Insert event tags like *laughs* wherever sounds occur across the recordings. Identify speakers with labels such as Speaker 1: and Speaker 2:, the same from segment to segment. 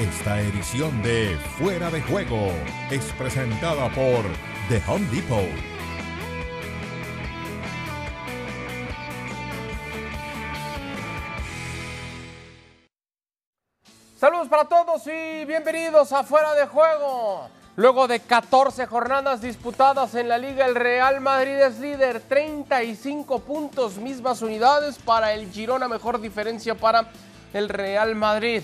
Speaker 1: Esta edición de Fuera de Juego es presentada por The Home Depot.
Speaker 2: Saludos para todos y bienvenidos a Fuera de Juego. Luego de 14 jornadas disputadas en la liga, el Real Madrid es líder, 35 puntos, mismas unidades para el Girona, mejor diferencia para el Real Madrid.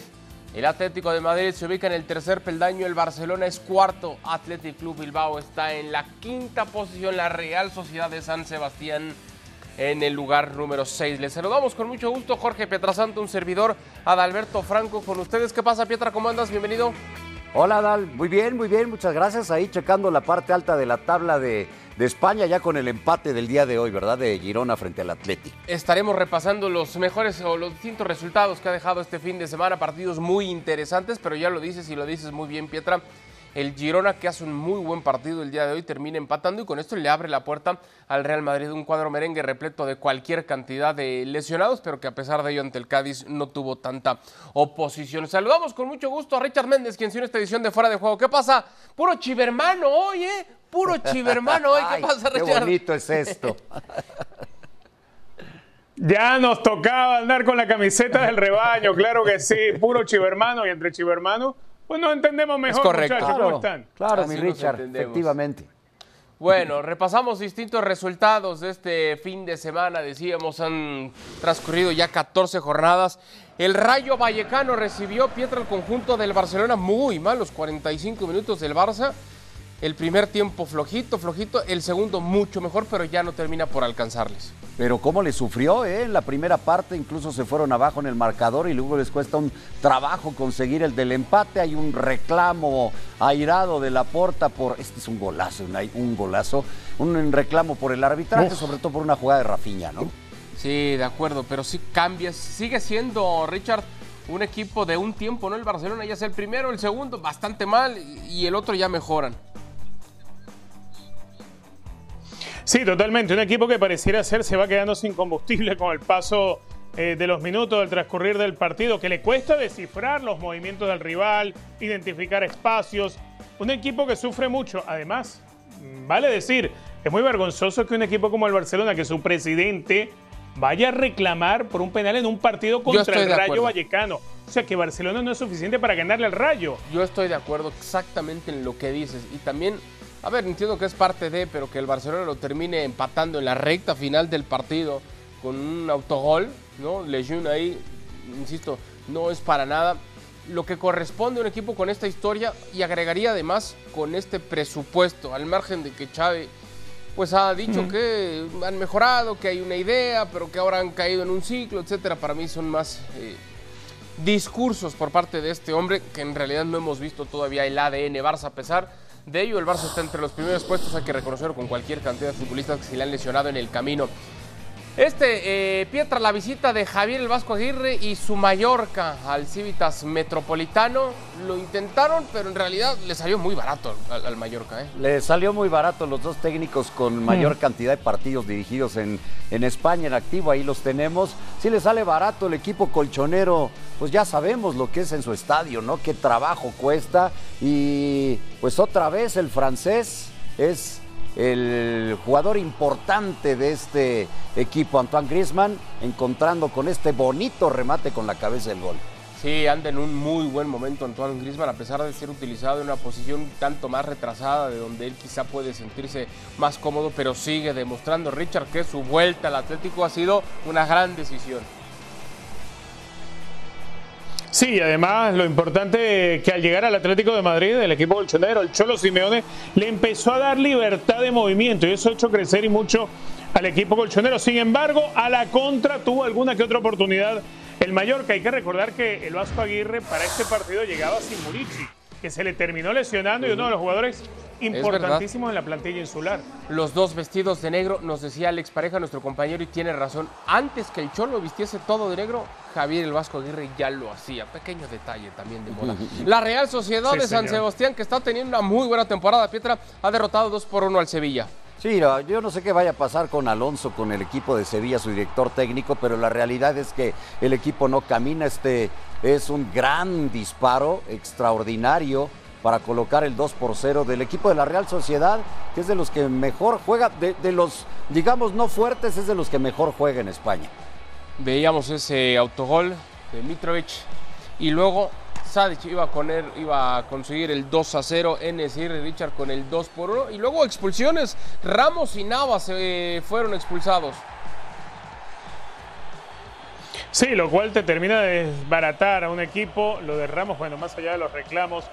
Speaker 2: El Atlético de Madrid se ubica en el tercer peldaño, el Barcelona es cuarto, Athletic Club Bilbao está en la quinta posición, la Real Sociedad de San Sebastián en el lugar número 6. Les saludamos con mucho gusto, Jorge Pietrasanta, un servidor, Adalberto Franco con ustedes. ¿Qué pasa, Pietra? ¿Cómo andas? Bienvenido.
Speaker 3: Hola, Dal. Muy bien, muy bien. Muchas gracias. Ahí checando la parte alta de la tabla de, de España, ya con el empate del día de hoy, ¿verdad? De Girona frente al Atleti.
Speaker 2: Estaremos repasando los mejores o los distintos resultados que ha dejado este fin de semana. Partidos muy interesantes, pero ya lo dices y lo dices muy bien, Pietra. El Girona, que hace un muy buen partido el día de hoy, termina empatando y con esto le abre la puerta al Real Madrid. Un cuadro merengue repleto de cualquier cantidad de lesionados, pero que a pesar de ello ante el Cádiz no tuvo tanta oposición. Saludamos con mucho gusto a Richard Méndez, quien sigue esta edición de Fuera de Juego. ¿Qué pasa? Puro chivermano hoy, ¿eh? Puro chivermano hoy. ¿Qué *laughs*
Speaker 3: Ay,
Speaker 2: pasa,
Speaker 3: Qué
Speaker 2: Richard?
Speaker 3: bonito es esto. *laughs*
Speaker 4: Ya nos tocaba andar con la camiseta del rebaño, claro que sí, puro chivermano y entre chivermano, pues nos entendemos mejor,
Speaker 2: correcto.
Speaker 4: muchachos, ¿cómo
Speaker 3: Claro,
Speaker 4: están?
Speaker 3: claro,
Speaker 2: Así
Speaker 3: mi Richard, efectivamente.
Speaker 2: Bueno, repasamos distintos resultados de este fin de semana. Decíamos, han transcurrido ya 14 jornadas. El Rayo Vallecano recibió Pietra el conjunto del Barcelona muy mal, los 45 minutos del Barça. El primer tiempo flojito, flojito. El segundo mucho mejor, pero ya no termina por alcanzarles.
Speaker 3: Pero cómo le sufrió, ¿eh? En la primera parte incluso se fueron abajo en el marcador y luego les cuesta un trabajo conseguir el del empate. Hay un reclamo airado de la porta por, este es un golazo, un golazo, un reclamo por el arbitraje, sobre todo por una jugada de Rafinha, ¿no?
Speaker 2: Sí, de acuerdo, pero sí cambia. Sigue siendo, Richard, un equipo de un tiempo, ¿no? El Barcelona ya sea el primero, el segundo, bastante mal, y el otro ya mejoran.
Speaker 4: Sí, totalmente, un equipo que pareciera ser se va quedando sin combustible con el paso eh, de los minutos del transcurrir del partido, que le cuesta descifrar los movimientos del rival, identificar espacios, un equipo que sufre mucho, además, mm, vale decir, es muy vergonzoso que un equipo como el Barcelona, que su presidente vaya a reclamar por un penal en un partido contra el Rayo
Speaker 2: acuerdo.
Speaker 4: Vallecano. O sea que Barcelona no es suficiente para ganarle al Rayo.
Speaker 2: Yo estoy de acuerdo exactamente en lo que dices. Y también, a ver, entiendo que es parte de, pero que el Barcelona lo termine empatando en la recta final del partido con un autogol, ¿no? Lejeune ahí, insisto, no es para nada lo que corresponde a un equipo con esta historia y agregaría además con este presupuesto, al margen de que Xavi pues ha dicho que han mejorado, que hay una idea, pero que ahora han caído en un ciclo, etcétera. Para mí son más eh, discursos por parte de este hombre que en realidad no hemos visto todavía el ADN Barça. A pesar de ello, el Barça está entre los primeros puestos, hay que reconocerlo con cualquier cantidad de futbolistas que se le han lesionado en el camino. Este, eh, Pietra, la visita de Javier el Vasco Aguirre y su Mallorca al Civitas Metropolitano, lo intentaron, pero en realidad le salió muy barato al, al Mallorca. ¿eh?
Speaker 3: Le salió muy barato los dos técnicos con mayor cantidad de partidos dirigidos en, en España en activo, ahí los tenemos. Si le sale barato el equipo colchonero, pues ya sabemos lo que es en su estadio, ¿no? Qué trabajo cuesta. Y pues otra vez el francés es el jugador importante de este equipo, Antoine Griezmann, encontrando con este bonito remate con la cabeza del gol.
Speaker 2: Sí, anda en un muy buen momento Antoine Griezmann, a pesar de ser utilizado en una posición tanto más retrasada, de donde él quizá puede sentirse más cómodo, pero sigue demostrando Richard que su vuelta al Atlético ha sido una gran decisión.
Speaker 4: Sí, y además lo importante que al llegar al Atlético de Madrid, el equipo colchonero, el Cholo Simeone, le empezó a dar libertad de movimiento y eso ha hecho crecer y mucho al equipo colchonero. Sin embargo, a la contra tuvo alguna que otra oportunidad el Mallorca. Hay que recordar que el Vasco Aguirre para este partido llegaba sin Murici, que se le terminó lesionando y uno de los jugadores importantísimos en la plantilla insular.
Speaker 2: Los dos vestidos de negro, nos decía Alex Pareja, nuestro compañero, y tiene razón. Antes que el Cholo vistiese todo de negro, Javier el Vasco Aguirre ya lo hacía. Pequeño detalle también de moda. *laughs* La Real Sociedad
Speaker 4: Sí,
Speaker 2: de San
Speaker 4: señor.
Speaker 2: Sebastián, que está teniendo una muy buena temporada, Pietra, ha derrotado 2 por 1 al Sevilla.
Speaker 3: Sí, yo no sé qué vaya a pasar con Alonso, con el equipo de Sevilla, su director técnico, pero la realidad es que el equipo no camina. Este es un gran disparo, extraordinario, para colocar el 2 por 0 del equipo de la Real Sociedad, que es de los que mejor juega, de, de los, digamos, no fuertes, es de los que mejor juega en España.
Speaker 2: Veíamos ese autogol de Mitrovic y luego Sadic iba a, poner, iba a conseguir el 2 a 0, NSR y Richard con el 2 por 1 y luego expulsiones. Ramos y Navas se fueron expulsados.
Speaker 4: Sí, lo cual te termina de desbaratar a un equipo. Lo de Ramos, bueno, más allá de los reclamos,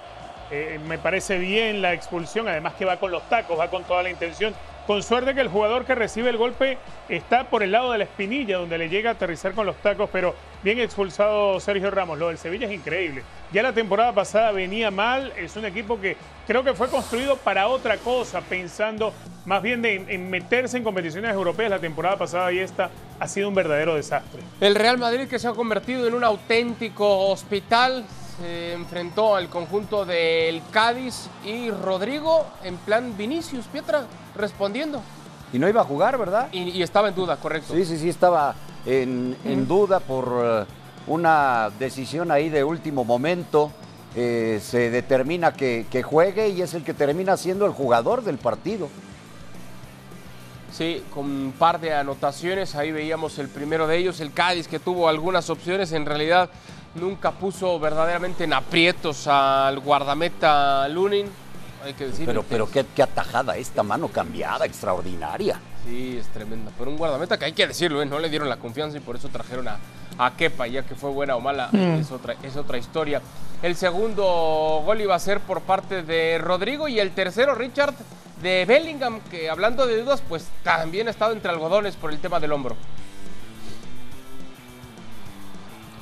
Speaker 4: eh, me parece bien la expulsión, además que va con los tacos, va con toda la intención. Con suerte que el jugador que recibe el golpe está por el lado de la espinilla, donde le llega a aterrizar con los tacos, pero bien expulsado Sergio Ramos. Lo del Sevilla es increíble. Ya la temporada pasada venía mal, es un equipo que creo que fue construido para otra cosa, pensando más bien en meterse en competiciones europeas la temporada pasada y esta ha sido un verdadero desastre.
Speaker 2: El Real Madrid que se ha convertido en un auténtico hospital se enfrentó al conjunto del Cádiz y Rodrigo en plan Vinicius, Pietra, respondiendo.
Speaker 3: Y no iba a jugar, ¿verdad?
Speaker 2: Y, y estaba en duda, correcto.
Speaker 3: Sí, sí, sí, estaba en, en duda por eh, una decisión ahí de último momento. Eh, se determina que, que juegue y es el que termina siendo el jugador del partido.
Speaker 2: Sí, con un par de anotaciones, ahí veíamos el primero de ellos, el Cádiz que tuvo algunas opciones, en realidad nunca puso verdaderamente en aprietos al guardameta Lunin, hay que decir.
Speaker 3: Pero, pero qué, qué atajada esta mano cambiada, extraordinaria.
Speaker 2: Sí, es tremenda. Pero un guardameta que hay que decirlo, ¿eh? no le dieron la confianza y por eso trajeron a, a Kepa, ya que fue buena o mala, es, otra, es otra historia. El segundo gol iba a ser por parte de Rodrigo y el tercero, Richard, de Bellingham, que hablando de dudas, pues también ha estado entre algodones por el tema del hombro.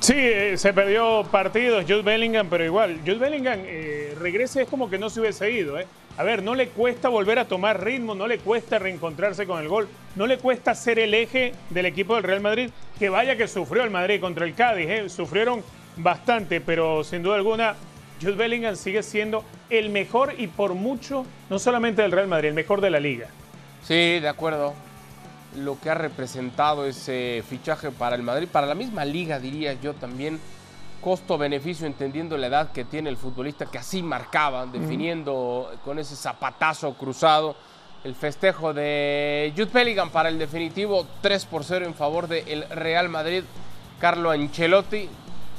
Speaker 4: Sí, eh, se perdió partidos Jude Bellingham, pero igual, Jude Bellingham eh, regresa es como que no se hubiese ido. ¿eh? A ver, no le cuesta volver a tomar ritmo, no le cuesta reencontrarse con el gol, no le cuesta ser el eje del equipo del Real Madrid, que vaya que sufrió el Madrid contra el Cádiz, ¿eh? sufrieron bastante, pero sin duda alguna Jude Bellingham sigue siendo el mejor y por mucho, no solamente del Real Madrid, el mejor de la liga.
Speaker 2: Sí, de acuerdo. Lo que ha representado ese fichaje para el Madrid, para la misma liga, diría yo también. Costo-beneficio, entendiendo la edad que tiene el futbolista, que así marcaba, definiendo con ese zapatazo cruzado. El festejo de Jude Bellingham para el definitivo 3 por 0 en favor del Real Madrid. Carlo Ancelotti,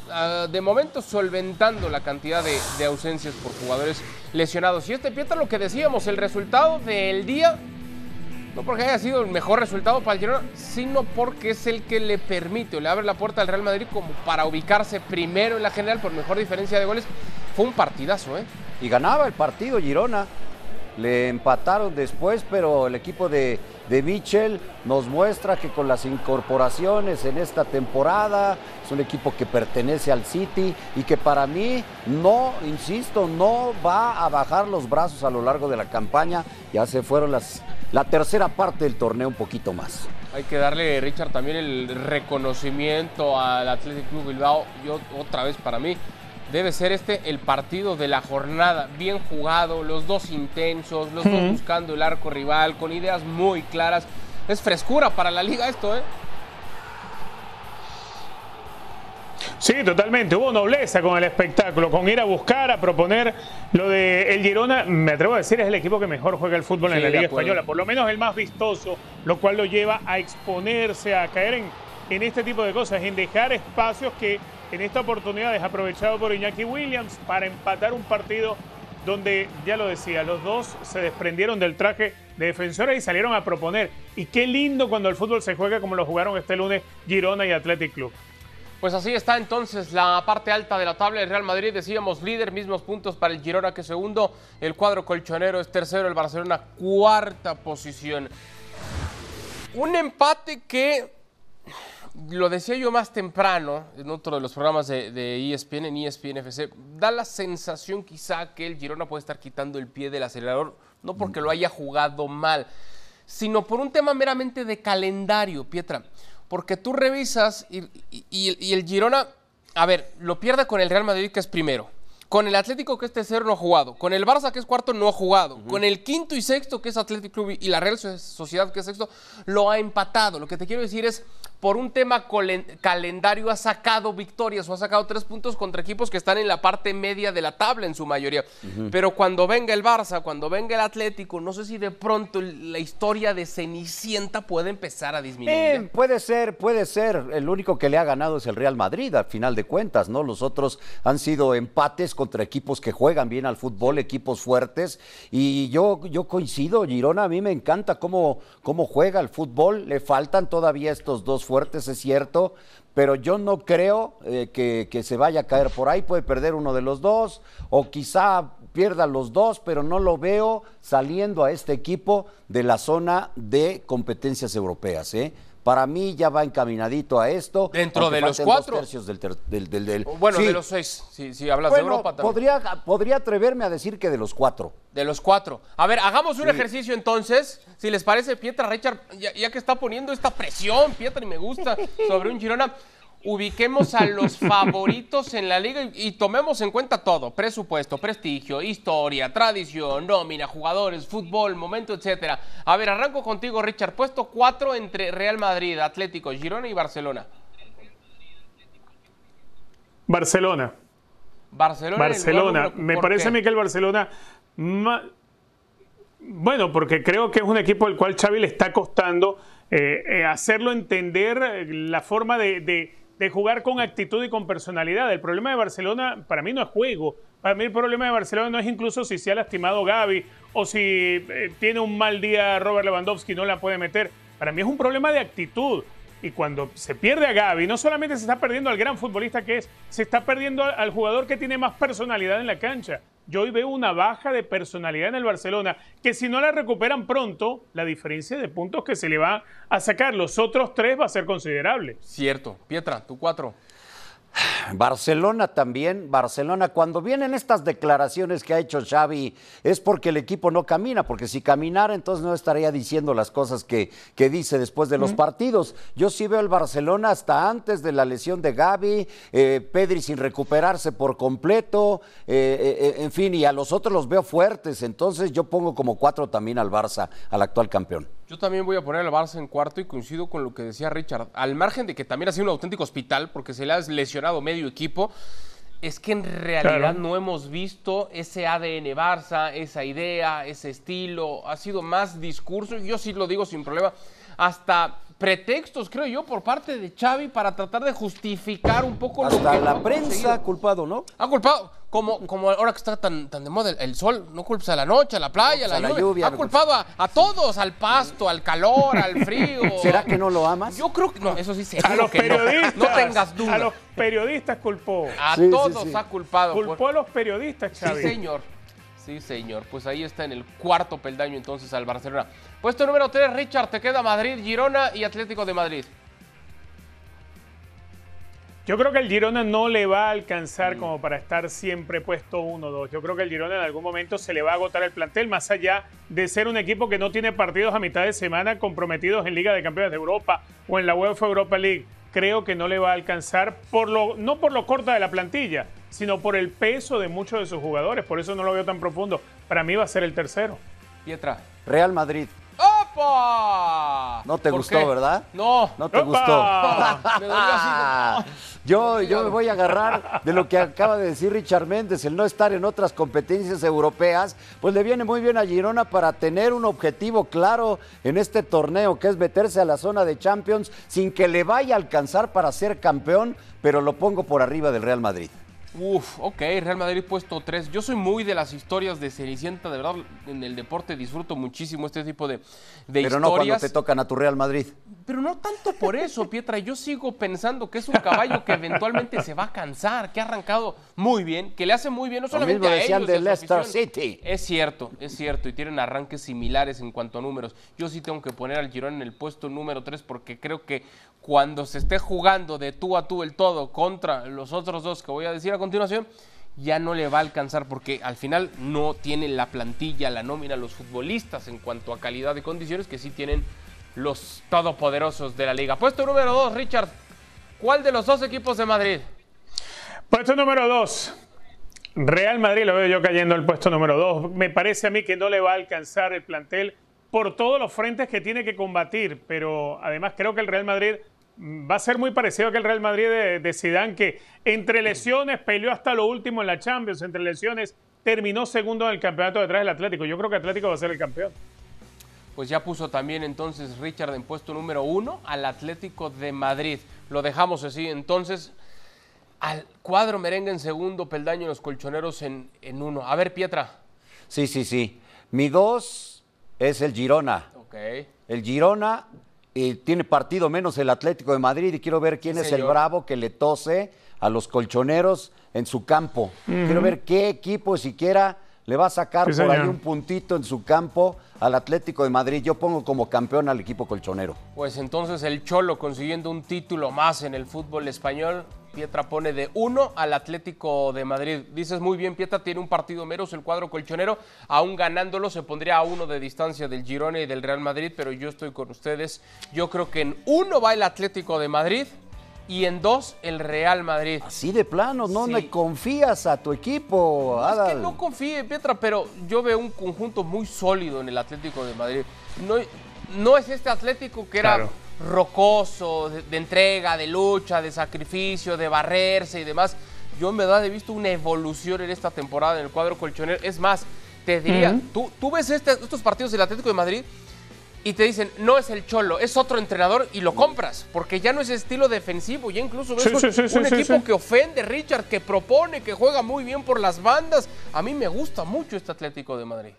Speaker 2: uh, de momento solventando la cantidad de, de, ausencias por jugadores lesionados. Y este Pietra, lo que decíamos, el resultado del día, no porque haya sido el mejor resultado para el Girona, sino porque es el que le permite o le abre la puerta al Real Madrid como para ubicarse primero en la general por mejor diferencia de goles. Fue un partidazo, ¿eh?
Speaker 3: Y ganaba el partido Girona. Le empataron después, pero el equipo de, de Michel nos muestra que con las incorporaciones en esta temporada es un equipo que pertenece al City y que para mí no, insisto, no va a bajar los brazos a lo largo de la campaña. Ya se fueron las, la tercera parte del torneo un poquito más.
Speaker 2: Hay que darle, Richard, también el reconocimiento al Athletic Club Bilbao. Yo, otra vez para mí, debe ser este el partido de la jornada, bien jugado, los dos intensos, los uh -huh. dos buscando el arco rival, con ideas muy claras. Es frescura para la liga esto, ¿eh?
Speaker 4: Sí, totalmente. Hubo nobleza con el espectáculo, con ir a buscar, a proponer. Lo de el Girona, me atrevo a decir, es el equipo que mejor juega el fútbol sí, en la Liga Española. Por lo menos el más vistoso, lo cual lo lleva a exponerse, a caer en, en este tipo de cosas, en dejar espacios que en esta oportunidad es aprovechado por Iñaki Williams para empatar un partido donde, ya lo decía, los dos se desprendieron del traje de defensores y salieron a proponer. Y qué lindo cuando el fútbol se juega como lo jugaron este lunes Girona y Athletic Club.
Speaker 2: Pues así está entonces la parte alta de la tabla del Real Madrid. Decíamos líder, mismos puntos para el Girona que segundo. El cuadro colchonero es tercero, el Barcelona cuarta posición. Un empate que lo decía yo más temprano en otro de los programas de, de, ESPN, en ESPN FC, da la sensación quizá que el Girona puede estar quitando el pie del acelerador, no porque lo haya jugado mal, sino por un tema meramente de calendario, Pietra. Porque tú revisas y, y, y el Girona, a ver, lo pierde con el Real Madrid que es primero. Con el Atlético, que es tercero, no ha jugado. Con el Barça, que es cuarto, no ha jugado. Uh -huh. Con el quinto y sexto, que es Atlético Club, y la Real Sociedad, que es sexto, lo ha empatado. Lo que te quiero decir es, por un tema calendario ha sacado victorias o ha sacado tres puntos contra equipos que están en la parte media de la tabla en su mayoría. Pero cuando venga el Barça, cuando venga el Atlético, no sé si de pronto la historia de Cenicienta puede empezar a disminuir.
Speaker 3: Eh, puede ser, puede ser. El único que le ha ganado es el Real Madrid, al final de cuentas, ¿no? Los otros han sido empates contra equipos que juegan bien al fútbol, equipos fuertes. Y yo, yo coincido, Girona, a mí me encanta cómo, cómo juega el fútbol. Le faltan todavía estos dos fuertes, es cierto, pero yo no creo eh, que, se vaya a caer por ahí, puede perder uno de los dos, o quizá pierda los dos, pero no lo veo saliendo a este equipo de la zona de competencias europeas. ¿eh? Para mí ya va encaminadito a esto.
Speaker 2: Dentro de los cuatro.
Speaker 3: tercios del, del,
Speaker 2: bueno, de los seis, si, hablas de Europa también.
Speaker 3: Podría, podría atreverme a decir que de los cuatro.
Speaker 2: De los cuatro. A ver, hagamos un ejercicio entonces. Si les parece, Pietra Richard, ya, ya, que está poniendo esta presión, Pietra, y me gusta, *laughs* sobre un Girona ubiquemos a los *laughs* favoritos en la liga y, tomemos en cuenta todo, presupuesto, prestigio, historia, tradición, nómina, jugadores, fútbol, momento, etcétera. A ver, arranco contigo, Richard. Puesto cuatro entre Real Madrid, Atlético, Girona y Barcelona.
Speaker 4: Barcelona.
Speaker 2: Barcelona.
Speaker 4: Barcelona. Me parece a mí que el Barcelona... Bueno, porque creo que es un equipo al cual Xavi le está costando eh, eh, hacerlo entender eh, la forma de de jugar con actitud y con personalidad. El problema de Barcelona para mí no es juego. Para mí el problema de Barcelona no es incluso si se ha lastimado Gaby o si eh, tiene un mal día Robert Lewandowski y no la puede meter. Para mí es un problema de actitud. Y cuando se pierde a Gaby, no solamente se está perdiendo al gran futbolista que es, se está perdiendo al jugador que tiene más personalidad en la cancha. Yo hoy veo una baja de personalidad en el Barcelona, que si no la recuperan pronto, la diferencia de puntos que se le va a sacar los otros tres va a ser considerable.
Speaker 2: Cierto. Pietra, tú cuatro.
Speaker 3: Barcelona también, Barcelona, cuando vienen estas declaraciones que ha hecho Xavi, es porque el equipo no camina, porque si caminara entonces no estaría diciendo las cosas que, que dice después de los partidos. Yo sí veo el Barcelona hasta antes de la lesión de Gaby, eh, Pedri sin recuperarse por completo, eh, eh, en fin, y a los otros los veo fuertes, entonces yo pongo como cuatro también al Barça, al actual campeón.
Speaker 2: Yo también voy a poner al Barça en cuarto y coincido con lo que decía Richard. Al margen de que también ha sido un auténtico hospital porque se le ha lesionado medio equipo, es que en realidad no hemos visto ese ADN Barça, esa idea, ese estilo. Ha sido más discurso, y yo sí lo digo sin problema, hasta pretextos, creo yo, por parte de Xavi para tratar de justificar un poco
Speaker 3: lo que la prensa ha culpado, ¿no?
Speaker 2: Ha culpado, como, como ahora que está tan, tan de moda el, sol, no culpes a la noche, a la playa, a la, lluvia. Ha culpado a, todos, al pasto, al calor, al frío. *laughs*
Speaker 3: ¿Será que no lo amas?
Speaker 2: Yo creo que no, eso sí
Speaker 4: A los periodistas.
Speaker 2: No. tengas duda.
Speaker 4: A los periodistas culpó.
Speaker 2: A todos ha culpado.
Speaker 4: Culpó a los periodistas, Xavi.
Speaker 2: Sí, señor. Sí, señor. Pues ahí está en el cuarto peldaño entonces al Barcelona. Puesto número 3, Richard, te queda Madrid, Girona y Atlético de Madrid.
Speaker 4: Yo creo que el Girona no le va a alcanzar mm. como para estar siempre puesto 1-2. Yo creo que el Girona en algún momento se le va a agotar el plantel, más allá de ser un equipo que no tiene partidos a mitad de semana comprometidos en Liga de Campeones de Europa o en la UEFA Europa League. Creo que no le va a alcanzar, por lo, no por lo corta de la plantilla, sino por el peso de muchos de sus jugadores. Por eso no lo veo tan profundo. Para mí va a ser el tercero.
Speaker 2: Pietra.
Speaker 3: Real Madrid.
Speaker 2: ¡Opa!
Speaker 3: No te gustó, ¿verdad?
Speaker 2: No.
Speaker 3: No te gustó. *laughs* *laughs* Yo, yo me voy a agarrar de lo que acaba de decir Richard Méndez, el no estar en otras competencias europeas, pues le viene muy bien a Girona para tener un objetivo claro en este torneo, que es meterse a la zona de Champions sin que le vaya a alcanzar para ser campeón, pero lo pongo por arriba del Real Madrid.
Speaker 2: Uf, ok, Real Madrid puesto 3. Yo soy muy de las historias de Cenicienta, de verdad, en el deporte disfruto muchísimo este tipo de, de
Speaker 3: Pero
Speaker 2: no
Speaker 3: cuando te tocan a tu Real Madrid.
Speaker 2: Pero no tanto por eso, Pietra. Yo sigo pensando que es un caballo que eventualmente se va a cansar, que ha arrancado muy bien, que le hace muy bien, no solamente a ellos,
Speaker 3: de Leicester City.
Speaker 2: Es cierto, es cierto, y tienen arranques similares en cuanto a números. Yo sí tengo que poner al Girón en el puesto número 3 porque creo que cuando se esté jugando de tú a tú el todo contra los otros dos que voy a decir a continuación, ya no le va a alcanzar porque al final no tiene la plantilla, la nómina, los futbolistas en cuanto a calidad de condiciones que sí tienen los todopoderosos de la liga. Puesto número dos, Richard. ¿Cuál de los dos equipos de Madrid?
Speaker 4: Puesto número dos. Real Madrid lo veo yo cayendo el puesto número dos. Me parece a mí que no le va a alcanzar el plantel por todos los frentes que tiene que combatir, pero además creo que el Real Madrid va a ser muy parecido a aquel Real Madrid de, de Zidane que entre lesiones peleó hasta lo último en la Champions, entre lesiones terminó segundo en el campeonato detrás del Atlético. Yo creo que Atlético va a ser el campeón.
Speaker 2: Pues ya puso también entonces Richard en puesto número uno al Atlético de Madrid. Lo dejamos así. Entonces, al cuadro merengue en segundo, peldaño los colchoneros en, en uno. A ver, Pietra.
Speaker 3: Sí, sí, sí. Mi dos es el Girona.
Speaker 2: Ok.
Speaker 3: El Girona eh, tiene partido menos el Atlético de Madrid y quiero ver quién
Speaker 2: Sí,
Speaker 3: es el bravo que le tose a los colchoneros en su campo. Quiero ver qué equipo siquiera le va a sacar
Speaker 4: Sí,
Speaker 3: por ahí un puntito en su campo al Atlético de Madrid. Yo pongo como campeón al equipo colchonero.
Speaker 2: Pues entonces el Cholo consiguiendo un título más en el fútbol español. Pietra pone de uno al Atlético de Madrid. Dices muy bien, Pietra tiene un partido menos el cuadro colchonero. Aún ganándolo se pondría a uno de distancia del Girona y del Real Madrid, pero yo estoy con ustedes. Yo creo que en uno va el Atlético de Madrid y en dos el Real Madrid.
Speaker 3: Así de plano, no
Speaker 2: Sí.
Speaker 3: le confías a tu equipo,
Speaker 2: No es que no confíe, Pietra, pero yo veo un conjunto muy sólido en el Atlético de Madrid. No, no es este Atlético que era
Speaker 4: Claro.
Speaker 2: Rocoso, de, de entrega, de lucha, de sacrificio, de barrerse y demás. Yo en verdad he visto una evolución en esta temporada en el cuadro colchonero. Es más, te diría, tú, tú ves este- estos partidos del Atlético de Madrid y te dicen, no es el Cholo, es otro entrenador y lo compras, porque ya no es estilo defensivo, ya incluso ves
Speaker 4: Sí,
Speaker 2: un,
Speaker 4: sí, sí, sí,
Speaker 2: un
Speaker 4: sí,
Speaker 2: equipo que ofende, Richard, que propone, que juega muy bien por las bandas. A mí me gusta mucho este Atlético de Madrid.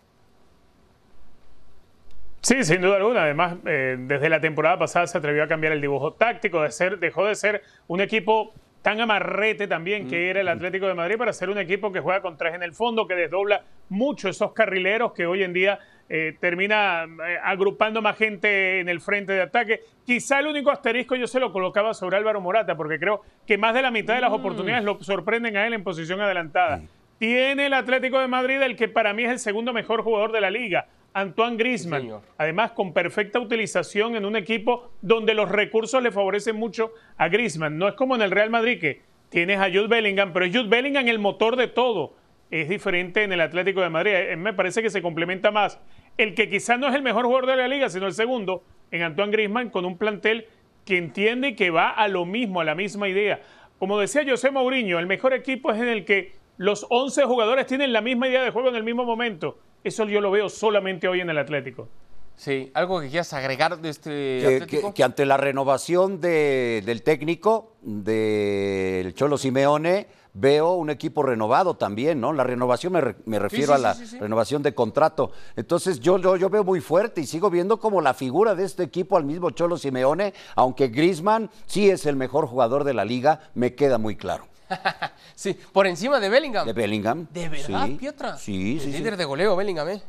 Speaker 4: Sí, sin duda alguna. Además, eh, desde la temporada pasada se atrevió a cambiar el dibujo táctico, de ser, dejó de ser un equipo tan amarrete también que era el Atlético de Madrid para ser un equipo que juega con tres en el fondo, que desdobla mucho esos carrileros que hoy en día eh, termina eh, agrupando más gente en el frente de ataque. Quizá el único asterisco yo se lo colocaba sobre Álvaro Morata, porque creo que más de la mitad de las oportunidades lo sorprenden a él en posición adelantada. Tiene el Atlético de Madrid el que para mí es el segundo mejor jugador de la liga, Antoine
Speaker 2: señor.
Speaker 4: Además, con perfecta utilización en un equipo donde los recursos le favorecen mucho a Griezmann. No es como en el Real Madrid que tienes a Jude Bellingham, pero es Jude Bellingham el motor de todo. Es diferente en el Atlético de Madrid. Eh, Me parece que se complementa más el que quizás no es el mejor jugador de la liga, sino el segundo, en Antoine Griezmann, con un plantel que entiende y que va a lo mismo, a la misma idea. Como decía José Mourinho, el mejor equipo es en el que los 11 jugadores tienen la misma idea de juego en el mismo momento. Eso yo lo veo solamente hoy en el Atlético.
Speaker 2: Sí, algo que quieras agregar de este
Speaker 3: que,
Speaker 2: Atlético.
Speaker 3: que- que ante la renovación de- del técnico, del Cholo Simeone, veo un equipo renovado también, ¿no? La renovación me, re- me refiero
Speaker 2: sí,
Speaker 3: a la
Speaker 2: sí, sí, sí.
Speaker 3: renovación de contrato. Entonces yo, yo, yo veo muy fuerte y sigo viendo como la figura de este equipo al mismo Cholo Simeone, aunque Griezmann sí es el mejor jugador de la liga, me queda muy claro. *laughs*
Speaker 2: Sí, por encima de Bellingham.
Speaker 3: De Bellingham.
Speaker 2: ¿De verdad,
Speaker 3: sí,
Speaker 2: Pietra?
Speaker 3: Sí,
Speaker 2: El
Speaker 3: sí, sí.
Speaker 2: líder de goleo, Bellingham, ¿eh?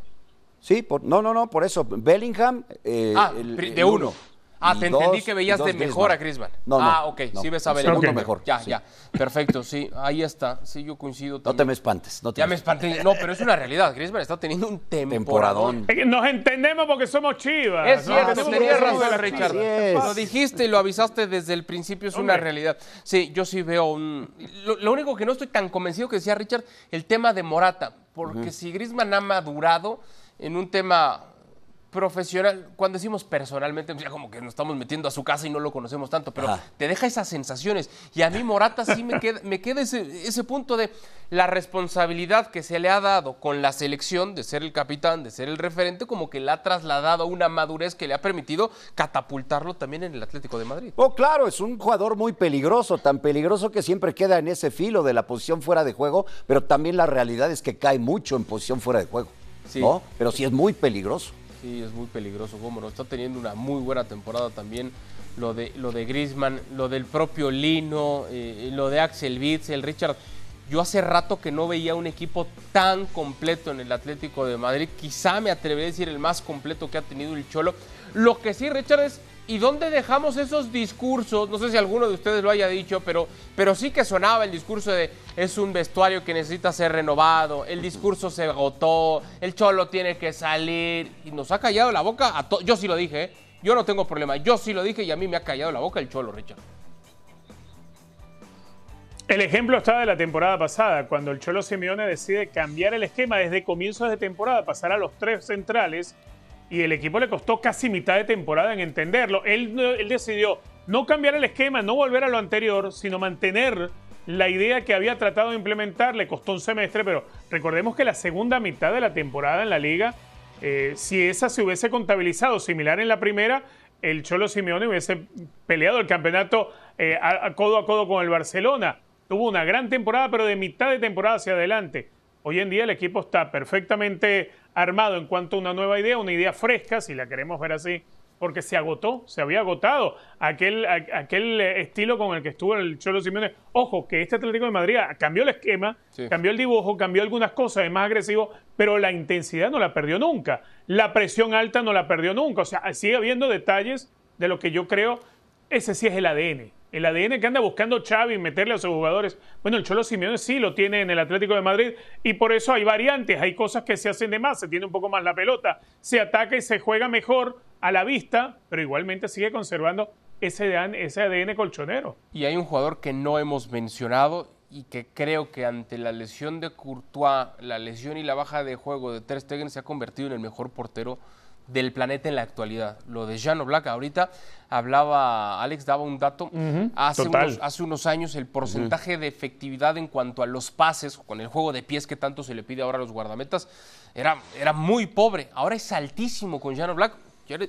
Speaker 3: Sí, por- no, no, no, por eso. Bellingham. eh,
Speaker 2: Ah,
Speaker 3: el- el
Speaker 2: de uno. Ah, te
Speaker 3: dos-
Speaker 2: entendí que veías de mejor a Griezmann.
Speaker 3: No, no.
Speaker 2: ah, ok,
Speaker 3: no.
Speaker 2: sí ves a
Speaker 3: El
Speaker 2: Bellingham.
Speaker 3: segundo
Speaker 4: Ok.
Speaker 3: mejor.
Speaker 2: Ya,
Speaker 3: sí.
Speaker 2: ya. Perfecto, sí, ahí está. Sí, yo coincido
Speaker 3: No
Speaker 2: también.
Speaker 3: te me espantes. No te
Speaker 2: Ya me espanté. No, pero es una realidad. Griezmann está teniendo un temporadón.
Speaker 3: Temporadón.
Speaker 4: Nos entendemos porque somos chivas.
Speaker 2: Es
Speaker 4: ¿no?
Speaker 2: cierto, tenías razón, Richard. Lo dijiste y lo avisaste desde el principio, es una
Speaker 4: Hombre.
Speaker 2: realidad. Sí, yo sí veo un... Lo, lo único que no estoy tan convencido que decía Richard, el tema de Morata, porque si Griezmann ha madurado en un tema profesional, cuando decimos personalmente, pues ya como que nos estamos metiendo a su casa y no lo conocemos tanto, pero
Speaker 3: Ajá.
Speaker 2: te deja esas sensaciones. Y a mí Morata sí me queda, me queda ese, ese punto de la responsabilidad que se le ha dado con la selección de ser el capitán, de ser el referente, como que le ha trasladado a una madurez que le ha permitido catapultarlo también en el Atlético de Madrid.
Speaker 3: Oh, claro, es un jugador muy peligroso, tan peligroso que siempre queda en ese filo de la posición fuera de juego, pero también la realidad es que cae mucho en posición fuera de juego.
Speaker 2: Sí.
Speaker 3: ¿no? Pero sí es muy peligroso.
Speaker 2: Sí, es muy peligroso, no. Está teniendo una muy buena temporada también. Lo de, lo de Griezmann, lo del propio Lino, eh, lo de Axel Witzel, Richard. Yo hace rato que no veía un equipo tan completo en el Atlético de Madrid. Quizá me atrevería a decir el más completo que ha tenido el Cholo. Lo que sí, Richard, es ¿y dónde dejamos esos discursos? No sé si alguno de ustedes lo haya dicho, pero, pero sí que sonaba el discurso de es un vestuario que necesita ser renovado, el discurso se agotó, el Cholo tiene que salir y nos ha callado la boca a. Yo sí lo dije, ¿eh? yo no tengo problema, yo sí lo dije y a mí me ha callado la boca el Cholo, Richard.
Speaker 4: El ejemplo está de la temporada pasada, cuando el Cholo Simeone decide cambiar el esquema desde comienzos de temporada, pasar a los tres centrales, y el equipo le costó casi mitad de temporada en entenderlo. Él, decidió no cambiar el esquema, no volver a lo anterior, sino mantener la idea que había tratado de implementar. Le costó un semestre, pero recordemos que la segunda mitad de la temporada en la liga, eh, si esa se hubiese contabilizado similar en la primera, el Cholo Simeone hubiese peleado el campeonato eh, a, codo a codo con el Barcelona. Tuvo una gran temporada, pero de mitad de temporada hacia adelante. Hoy en día el equipo está perfectamente armado en cuanto a una nueva idea, una idea fresca, si la queremos ver así, porque se agotó, se había agotado aquel, aquel estilo con el que estuvo el Cholo Simeone. Ojo, que este Atlético de Madrid cambió el esquema, cambió el dibujo, cambió algunas cosas, es más agresivo, pero la intensidad no la perdió nunca. La presión alta no la perdió nunca. O sea, sigue habiendo detalles de lo que yo creo, ese sí es el ADN el ADN que anda buscando Xavi meterle a sus jugadores. Bueno, el Cholo Simeone sí lo tiene en el Atlético de Madrid y por eso hay variantes, hay cosas que se hacen de más, se tiene un poco más la pelota, se ataca y se juega mejor a la vista, pero igualmente sigue conservando ese ADN, ese ADN colchonero.
Speaker 2: Y hay un jugador que no hemos mencionado y que creo que ante la lesión de Courtois, la lesión y la baja de juego de Ter Stegen se ha convertido en el mejor portero del planeta en la actualidad. Lo de Jano Black, ahorita hablaba, Alex daba un dato, hace, unos, hace, unos, años el porcentaje de efectividad en cuanto a los pases, con el juego de pies que tanto se le pide ahora a los guardametas, era, era muy pobre. Ahora es altísimo con Jano Black.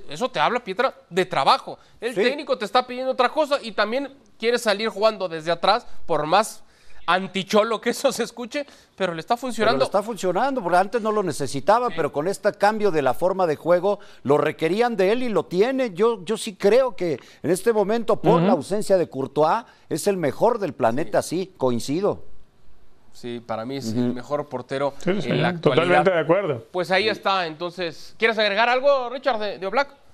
Speaker 2: Eso te habla, Pietra, de trabajo. El técnico te está pidiendo otra cosa y también quiere salir jugando desde atrás, por más anticholo que eso se escuche, pero le está funcionando.
Speaker 3: está funcionando, porque antes no lo necesitaba, pero con este cambio de la forma de juego lo requerían de él y lo tiene. Yo, yo sí creo que en este momento, por la ausencia de Courtois, es el mejor del planeta, sí, coincido.
Speaker 2: Sí, para mí es el mejor portero en la actualidad.
Speaker 4: Totalmente de acuerdo.
Speaker 2: Pues ahí está, entonces. ¿Quieres agregar algo, Richard, de, de Oblak?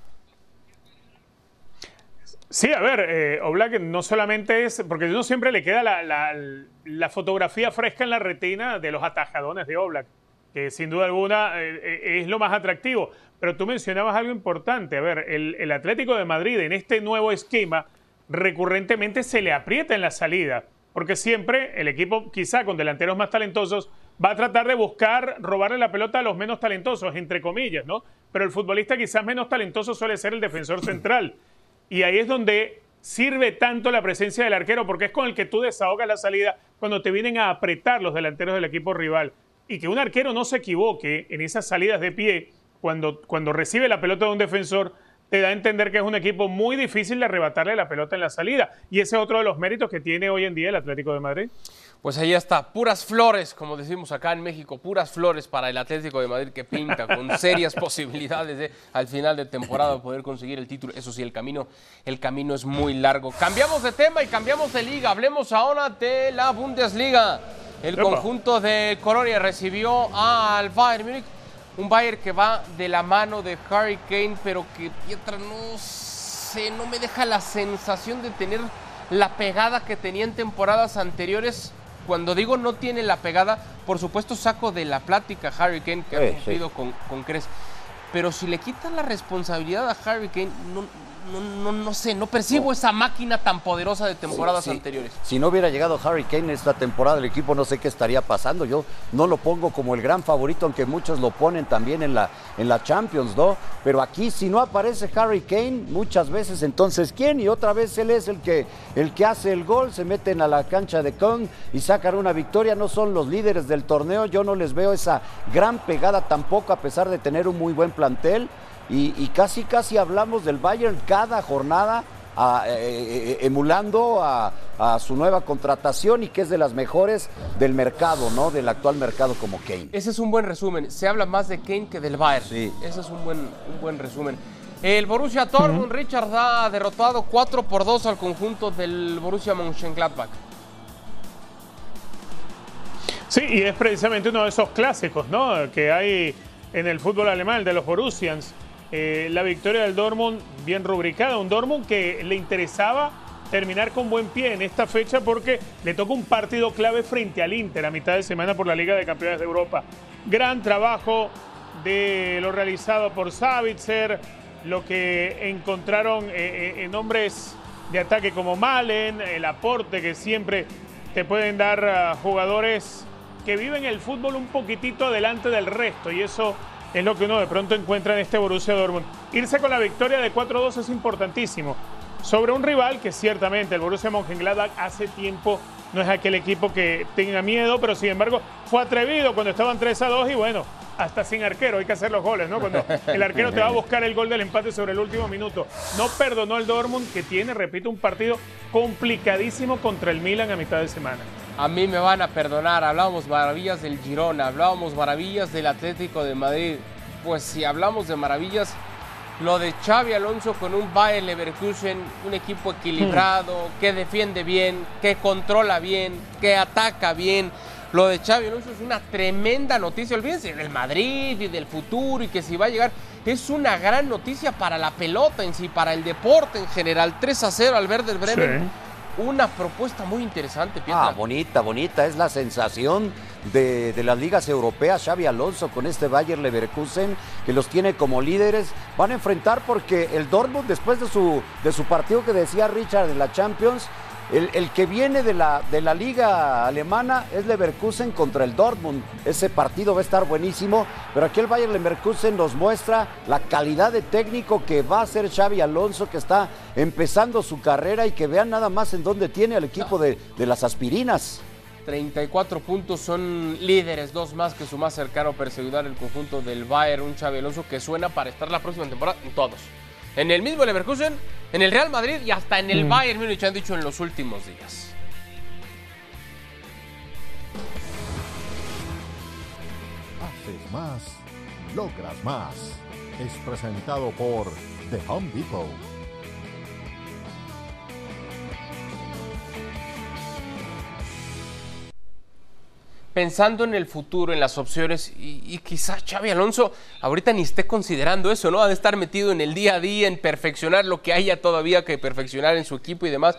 Speaker 4: Sí, a ver, eh, Oblak no solamente es, porque uno siempre le queda la, fotografía fresca en la retina de los atajadones de Oblak, que sin duda alguna eh, eh, es lo más atractivo. Pero tú mencionabas algo importante, a ver, el, el Atlético de Madrid en este nuevo esquema recurrentemente se le aprieta en la salida, porque siempre el equipo, quizá con delanteros más talentosos, va a tratar de buscar robarle la pelota a los menos talentosos, entre comillas, ¿no? Pero el futbolista quizás menos talentoso suele ser el defensor central. Y ahí es donde sirve tanto la presencia del arquero, porque es con el que tú desahogas la salida cuando te vienen a apretar los delanteros del equipo rival. Y que un arquero no se equivoque en esas salidas de pie cuando, cuando recibe la pelota de un defensor, te da a entender que es un equipo muy difícil de arrebatarle la pelota en la salida. Y ese es otro de los méritos que tiene hoy en día el Atlético de Madrid.
Speaker 2: Pues ahí está, puras flores, como decimos acá en México, puras flores para el Atlético de Madrid que pinta con *laughs* serias posibilidades de al final de temporada poder conseguir el título. Eso sí, el camino, el camino es muy largo. Cambiamos de tema y cambiamos de liga. Hablemos ahora de la Bundesliga. El conjunto de Colonia recibió al Bayern Múnich, un Bayern que va de la mano de Harry Kane, pero que Pietra no sé, no me deja la sensación de tener la pegada que tenía en temporadas anteriores cuando digo no tiene la pegada, por supuesto saco de la plática a Harry Kane que ha cumplido con, con Cres. Pero si le quitan la responsabilidad a Harry Kane, no, no, no, sé, no percibo esa máquina tan poderosa de temporadas anteriores.
Speaker 3: Si no hubiera llegado Harry Kane esta temporada, el equipo no sé qué estaría pasando. Yo no lo pongo como el gran favorito, aunque muchos lo ponen también en la, en la Champions, ¿no? Pero aquí, si no aparece Harry Kane, muchas veces, entonces, ¿quién? Y otra vez él es el que, el que hace el gol, se meten a la cancha de Kong y sacan una victoria. No son los líderes del torneo, yo no les veo esa gran pegada tampoco, a pesar de tener un muy buen plantel y, casi casi hablamos del Bayern cada jornada eh, eh, eh, emulando a, su nueva contratación y que es de las mejores del mercado, ¿no? Del actual mercado como Kane.
Speaker 2: Ese es un buen resumen. Se habla más de Kane que del Bayern. Sí. Ese es un buen, un buen resumen. El Borussia Dortmund, Richard, ha derrotado 4 por 2 al conjunto del Borussia Mönchengladbach.
Speaker 4: Sí, y es precisamente uno de esos clásicos, ¿no? Que hay en el fútbol alemán, de los Borussians. Eh, la victoria del Dortmund bien rubricada, un Dortmund que le interesaba terminar con buen pie en esta fecha porque le toca un partido clave frente al Inter a mitad de semana por la Liga de Campeones de Europa. Gran trabajo de lo realizado por Savitzer, lo que encontraron eh, eh, en hombres de ataque como Malen, el aporte que siempre te pueden dar jugadores que viven el fútbol un poquitito adelante del resto y eso es lo que uno de pronto encuentra en este Borussia Dortmund. Irse con la victoria de 4-2 es importantísimo. sobre un rival que ciertamente el Borussia Mönchengladbach hace tiempo no es aquel equipo que tenga miedo, pero sin embargo fue atrevido cuando estaban 3 a 2 y bueno, hasta sin arquero hay que hacer los goles, ¿no? Cuando el arquero te va a *laughs* buscar el gol del empate sobre el último minuto. No perdonó el Dortmund que tiene, repito, un partido complicadísimo contra el Milan a mitad de semana.
Speaker 2: A mí me van a perdonar, hablábamos maravillas del Girona, hablábamos maravillas del Atlético de Madrid. Pues si hablamos de maravillas, lo de Xavi Alonso con un Bayer Leverkusen, un equipo equilibrado, que defiende bien, que controla bien, que ataca bien. Lo de Xavi Alonso es una tremenda noticia. Olvídense del Madrid y del futuro y que si va a llegar. Es una gran noticia para la pelota en sí, para el deporte en general. 3 a 0 al Werder Bremen. Una propuesta muy interesante, Pietra.
Speaker 3: Ah, bonita, bonita. Es la sensación de, de, las ligas europeas. Xavi Alonso con este Bayer Leverkusen, que los tiene como líderes. Van a enfrentar porque el Dortmund, después de su, de su partido que decía Richard en la Champions, el, el, que viene de la, de la liga alemana es Leverkusen contra el Dortmund. Ese partido va a estar buenísimo, pero aquí el Bayern Leverkusen nos muestra la calidad de técnico que va a ser Xavi Alonso, que está empezando su carrera y que vean nada más en dónde tiene al equipo de, de las aspirinas.
Speaker 2: 34 puntos son líderes, dos más que su más cercano perseguidor, el conjunto del Bayern, un Xavi Alonso que suena para estar la próxima temporada en todos. En el mismo Leverkusen, en el Real Madrid y hasta en el mm. Bayern Múnich han dicho en los últimos días.
Speaker 1: Haces más, logras más. Es presentado por The Home Depot.
Speaker 2: Pensando en el futuro, en las opciones, y, y quizá Xavi Alonso ahorita ni esté considerando eso, ¿no? Ha de estar metido en el día a día, en perfeccionar lo que haya todavía que perfeccionar en su equipo y demás.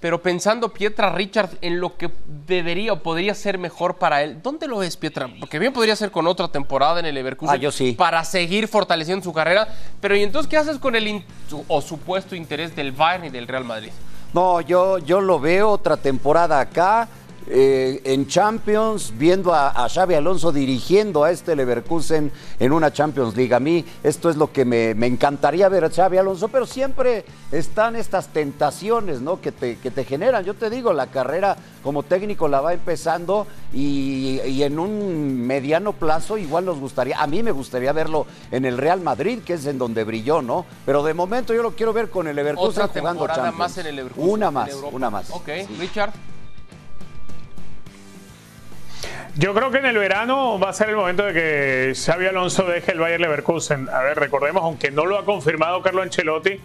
Speaker 2: Pero pensando, Pietra Richard, en lo que debería o podría ser mejor para él, ¿dónde lo ves, Pietra? Porque bien podría ser con otra temporada en el Leverkusen
Speaker 3: ah, yo sí.
Speaker 2: para seguir fortaleciendo su carrera. Pero ¿y entonces qué haces con el o supuesto interés del Bayern y del Real Madrid?
Speaker 3: No, yo, yo lo veo otra temporada acá eh, en Champions, viendo a, a, Xavi Alonso dirigiendo a este Leverkusen en una Champions League. A mí esto es lo que me, me encantaría ver a Xavi Alonso, pero siempre están estas tentaciones ¿no? que, te, que te generan. Yo te digo, la carrera como técnico la va empezando y, y, en un mediano plazo igual nos gustaría, a mí me gustaría verlo en el Real Madrid, que es en donde brilló, ¿no? Pero de momento yo lo quiero ver con el Leverkusen
Speaker 2: Otra
Speaker 3: jugando Champions.
Speaker 2: más en el Leverkusen.
Speaker 3: Una más, una más.
Speaker 2: Ok, sí. Richard.
Speaker 4: Yo creo que en el verano va a ser el momento de que Xavi Alonso deje el Bayern Leverkusen. A ver, recordemos, aunque no lo ha confirmado Carlo Ancelotti,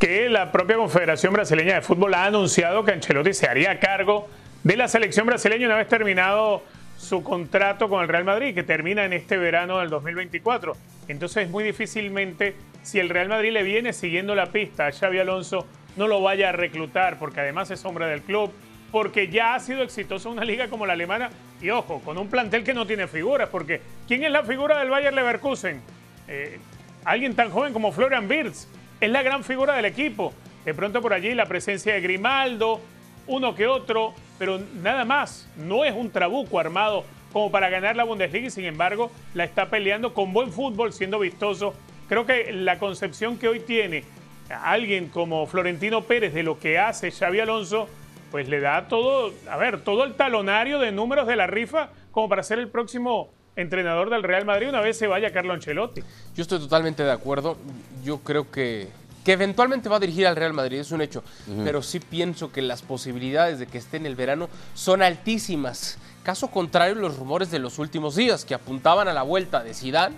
Speaker 4: que la propia Confederación Brasileña de Fútbol ha anunciado que Ancelotti se haría cargo de la selección brasileña una vez terminado su contrato con el Real Madrid, que termina en este verano del 2024. Entonces, muy difícilmente, si el Real Madrid le viene siguiendo la pista a Xavi Alonso, no lo vaya a reclutar, porque además es hombre del club, porque ya ha sido exitoso una liga como la alemana y ojo, con un plantel que no tiene figuras, porque ¿quién es la figura del Bayern Leverkusen? Eh, alguien tan joven como Florian Wirtz, es la gran figura del equipo. De pronto por allí la presencia de Grimaldo, uno que otro, pero nada más, no es un trabuco armado como para ganar la Bundesliga y sin embargo la está peleando con buen fútbol, siendo vistoso. Creo que la concepción que hoy tiene alguien como Florentino Pérez de lo que hace Xavi Alonso pues le da todo, a ver, todo el talonario de números de la rifa como para ser el próximo entrenador del Real Madrid una vez se vaya Carlo Ancelotti.
Speaker 2: Yo estoy totalmente de acuerdo. Yo creo que, que eventualmente va a dirigir al Real Madrid, es un hecho. Uh -huh. Pero sí pienso que las posibilidades de que esté en el verano son altísimas. Caso contrario, los rumores de los últimos días que apuntaban a la vuelta de Zidane,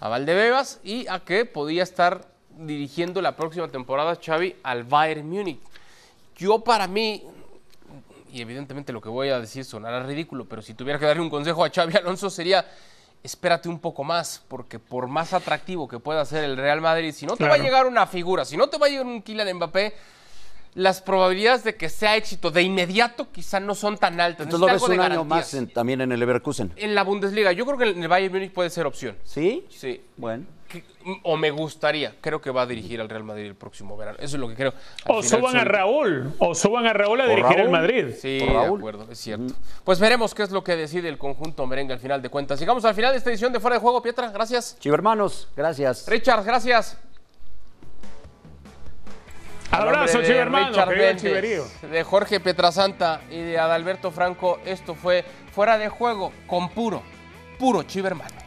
Speaker 2: a Valdebebas y a que podía estar dirigiendo la próxima temporada Xavi al Bayern Múnich. Yo para mí y evidentemente lo que voy a decir sonará ridículo, pero si tuviera que darle un consejo a Xavi Alonso sería espérate un poco más, porque por más atractivo que pueda ser el Real Madrid, si no te claro. va a llegar una figura, si no te va a llegar un Kylian Mbappé, las probabilidades de que sea éxito de inmediato quizá no son tan altas.
Speaker 3: Entonces lo ves un año más en, también en el Leverkusen.
Speaker 2: En la Bundesliga, yo creo que en el Bayern Múnich puede ser opción.
Speaker 3: ¿Sí?
Speaker 2: Sí.
Speaker 3: Bueno.
Speaker 2: Que, o me gustaría, creo que va a dirigir al Real Madrid el próximo verano. Eso es lo que creo.
Speaker 4: Al o suban a Raúl, o suban a Raúl a dirigir
Speaker 3: Raúl?
Speaker 4: al Madrid.
Speaker 2: Sí, de acuerdo, es cierto. Mm. Pues veremos qué es lo que decide el conjunto merengue al final de cuentas. Llegamos al final de esta edición de Fuera de Juego, Pietra, gracias.
Speaker 3: Chivo hermanos, gracias.
Speaker 2: Richard, gracias.
Speaker 4: Abrazo, chiverío.
Speaker 2: de Jorge Petrasanta y de Adalberto Franco, esto fue Fuera de Juego con puro, puro chivermano.